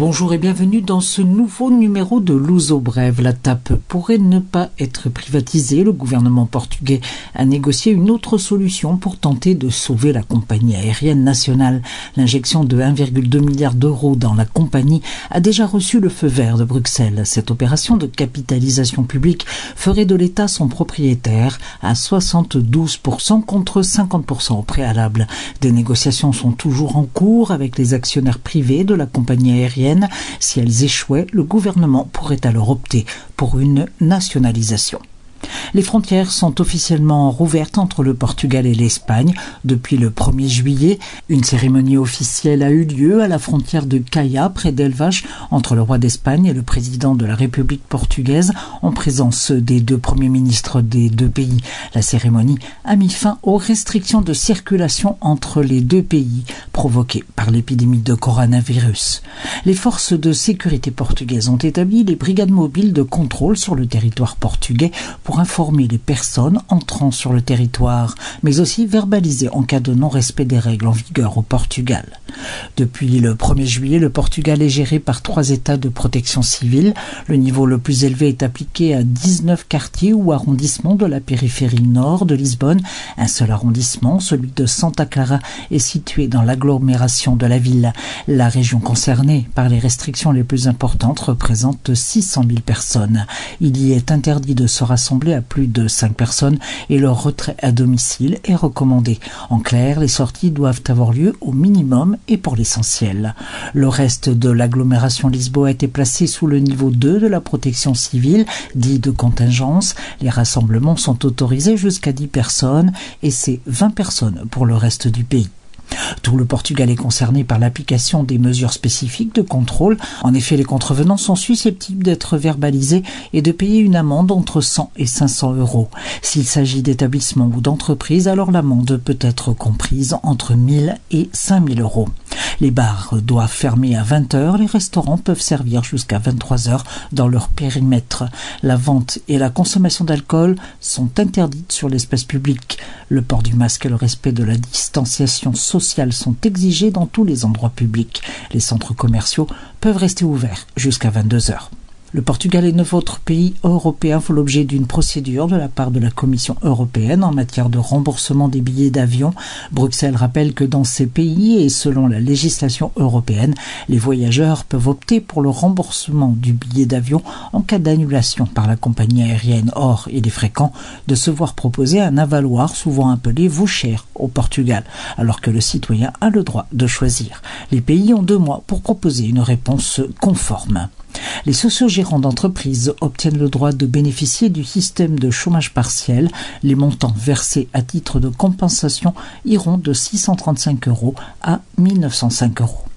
Bonjour et bienvenue dans ce nouveau numéro de Luso Brève. La TAP pourrait ne pas être privatisée. Le gouvernement portugais a négocié une autre solution pour tenter de sauver la compagnie aérienne nationale. L'injection de 1,2 milliard d'euros dans la compagnie a déjà reçu le feu vert de Bruxelles. Cette opération de capitalisation publique ferait de l'État son propriétaire à 72% contre 50% au préalable. Des négociations sont toujours en cours avec les actionnaires privés de la compagnie aérienne si elles échouaient, le gouvernement pourrait alors opter pour une nationalisation. Les frontières sont officiellement rouvertes entre le Portugal et l'Espagne depuis le 1er juillet. Une cérémonie officielle a eu lieu à la frontière de Caia, près d'Elvache, entre le roi d'Espagne et le président de la République portugaise, en présence des deux premiers ministres des deux pays. La cérémonie a mis fin aux restrictions de circulation entre les deux pays provoquées par l'épidémie de coronavirus. Les forces de sécurité portugaises ont établi les brigades mobiles de contrôle sur le territoire portugais informer les personnes entrant sur le territoire, mais aussi verbaliser en cas de non-respect des règles en vigueur au Portugal. Depuis le 1er juillet, le Portugal est géré par trois États de protection civile. Le niveau le plus élevé est appliqué à 19 quartiers ou arrondissements de la périphérie nord de Lisbonne. Un seul arrondissement, celui de Santa Clara, est situé dans l'agglomération de la ville. La région concernée par les restrictions les plus importantes représente 600 000 personnes. Il y est interdit de se rassembler à plus de 5 personnes et leur retrait à domicile est recommandé. En clair, les sorties doivent avoir lieu au minimum et pour l'essentiel. Le reste de l'agglomération Lisboa a été placé sous le niveau 2 de la protection civile, dit de contingence. Les rassemblements sont autorisés jusqu'à 10 personnes et c'est 20 personnes pour le reste du pays. Tout le Portugal est concerné par l'application des mesures spécifiques de contrôle. En effet, les contrevenants sont susceptibles d'être verbalisés et de payer une amende entre 100 et 500 euros. S'il s'agit d'établissements ou d'entreprises, alors l'amende peut être comprise entre 1000 et 5000 euros. Les bars doivent fermer à 20 heures, les restaurants peuvent servir jusqu'à 23 heures dans leur périmètre. La vente et la consommation d'alcool sont interdites sur l'espace public. Le port du masque et le respect de la distanciation sociale sont exigés dans tous les endroits publics. Les centres commerciaux peuvent rester ouverts jusqu'à 22 heures. Le Portugal et neuf autres pays européens font l'objet d'une procédure de la part de la Commission européenne en matière de remboursement des billets d'avion. Bruxelles rappelle que dans ces pays et selon la législation européenne, les voyageurs peuvent opter pour le remboursement du billet d'avion en cas d'annulation par la compagnie aérienne. Or, il est fréquent de se voir proposer un avaloir souvent appelé cher au Portugal, alors que le citoyen a le droit de choisir. Les pays ont deux mois pour proposer une réponse conforme. Les sociogérants d'entreprise obtiennent le droit de bénéficier du système de chômage partiel. Les montants versés à titre de compensation iront de 635 euros à 1905 euros.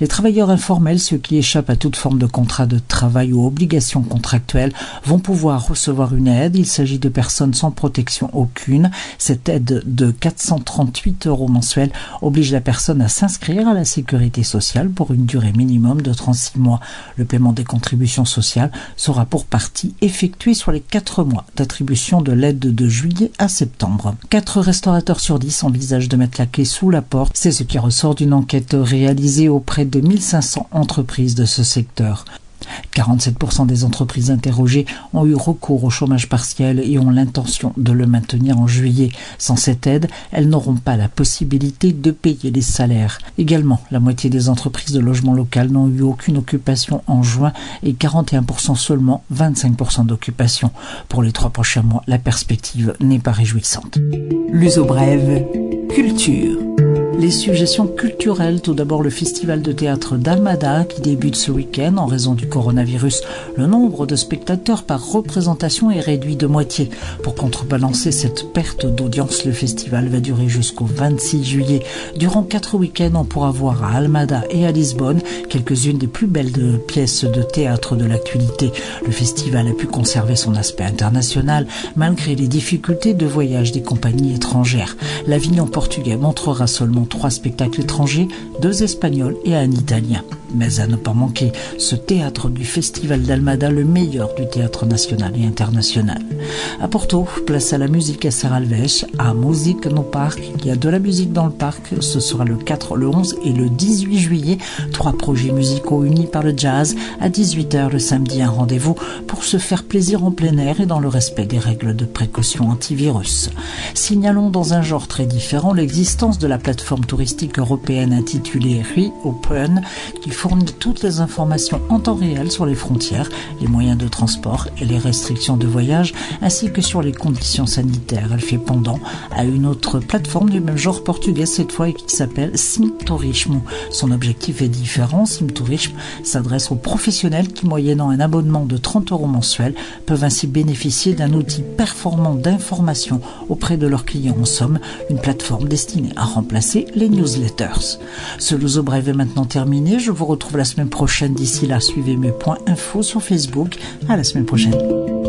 Les travailleurs informels, ceux qui échappent à toute forme de contrat de travail ou obligation contractuelle, vont pouvoir recevoir une aide. Il s'agit de personnes sans protection aucune. Cette aide de 438 euros mensuels oblige la personne à s'inscrire à la sécurité sociale pour une durée minimum de 36 mois. Le paiement des contributions sociales sera pour partie effectué sur les 4 mois d'attribution de l'aide de juillet à septembre. 4 restaurateurs sur 10 envisagent de mettre la clé sous la porte. C'est ce qui ressort d'une enquête réalisée au auprès de 1500 entreprises de ce secteur. 47% des entreprises interrogées ont eu recours au chômage partiel et ont l'intention de le maintenir en juillet. Sans cette aide, elles n'auront pas la possibilité de payer les salaires. Également, la moitié des entreprises de logement local n'ont eu aucune occupation en juin et 41% seulement 25% d'occupation. Pour les trois prochains mois, la perspective n'est pas réjouissante. L'uso brève, culture. Les suggestions culturelles, tout d'abord le festival de théâtre d'Almada qui débute ce week-end en raison du coronavirus. Le nombre de spectateurs par représentation est réduit de moitié. Pour contrebalancer cette perte d'audience, le festival va durer jusqu'au 26 juillet. Durant quatre week-ends, on pourra voir à Almada et à Lisbonne quelques-unes des plus belles pièces de théâtre de l'actualité. Le festival a pu conserver son aspect international malgré les difficultés de voyage des compagnies étrangères. L'Avignon portugais montrera seulement trois spectacles étrangers, deux espagnols et un italien. Mais à ne pas manquer, ce théâtre du Festival d'Almada, le meilleur du théâtre national et international. À Porto, place à la musique à Serralves, à Musique no Parc. Il y a de la musique dans le parc. Ce sera le 4, le 11 et le 18 juillet. Trois projets musicaux unis par le jazz. À 18h le samedi, un rendez-vous pour se faire plaisir en plein air et dans le respect des règles de précaution antivirus. Signalons dans un genre très différent l'existence de la plateforme touristique européenne intitulée Reopen qui fournit toutes les informations en temps réel sur les frontières, les moyens de transport et les restrictions de voyage, ainsi que sur les conditions sanitaires. Elle fait pendant à une autre plateforme du même genre portugais cette fois qui s'appelle Simturismo. Son objectif est différent. Simturismo s'adresse aux professionnels qui, moyennant un abonnement de 30 euros mensuels, peuvent ainsi bénéficier d'un outil performant d'information auprès de leurs clients. En somme, une plateforme destinée à remplacer les newsletters. Ce Luso Brève est maintenant terminé. Je vous retrouve la semaine prochaine. D'ici là, suivez mes points info sur Facebook. À la semaine prochaine.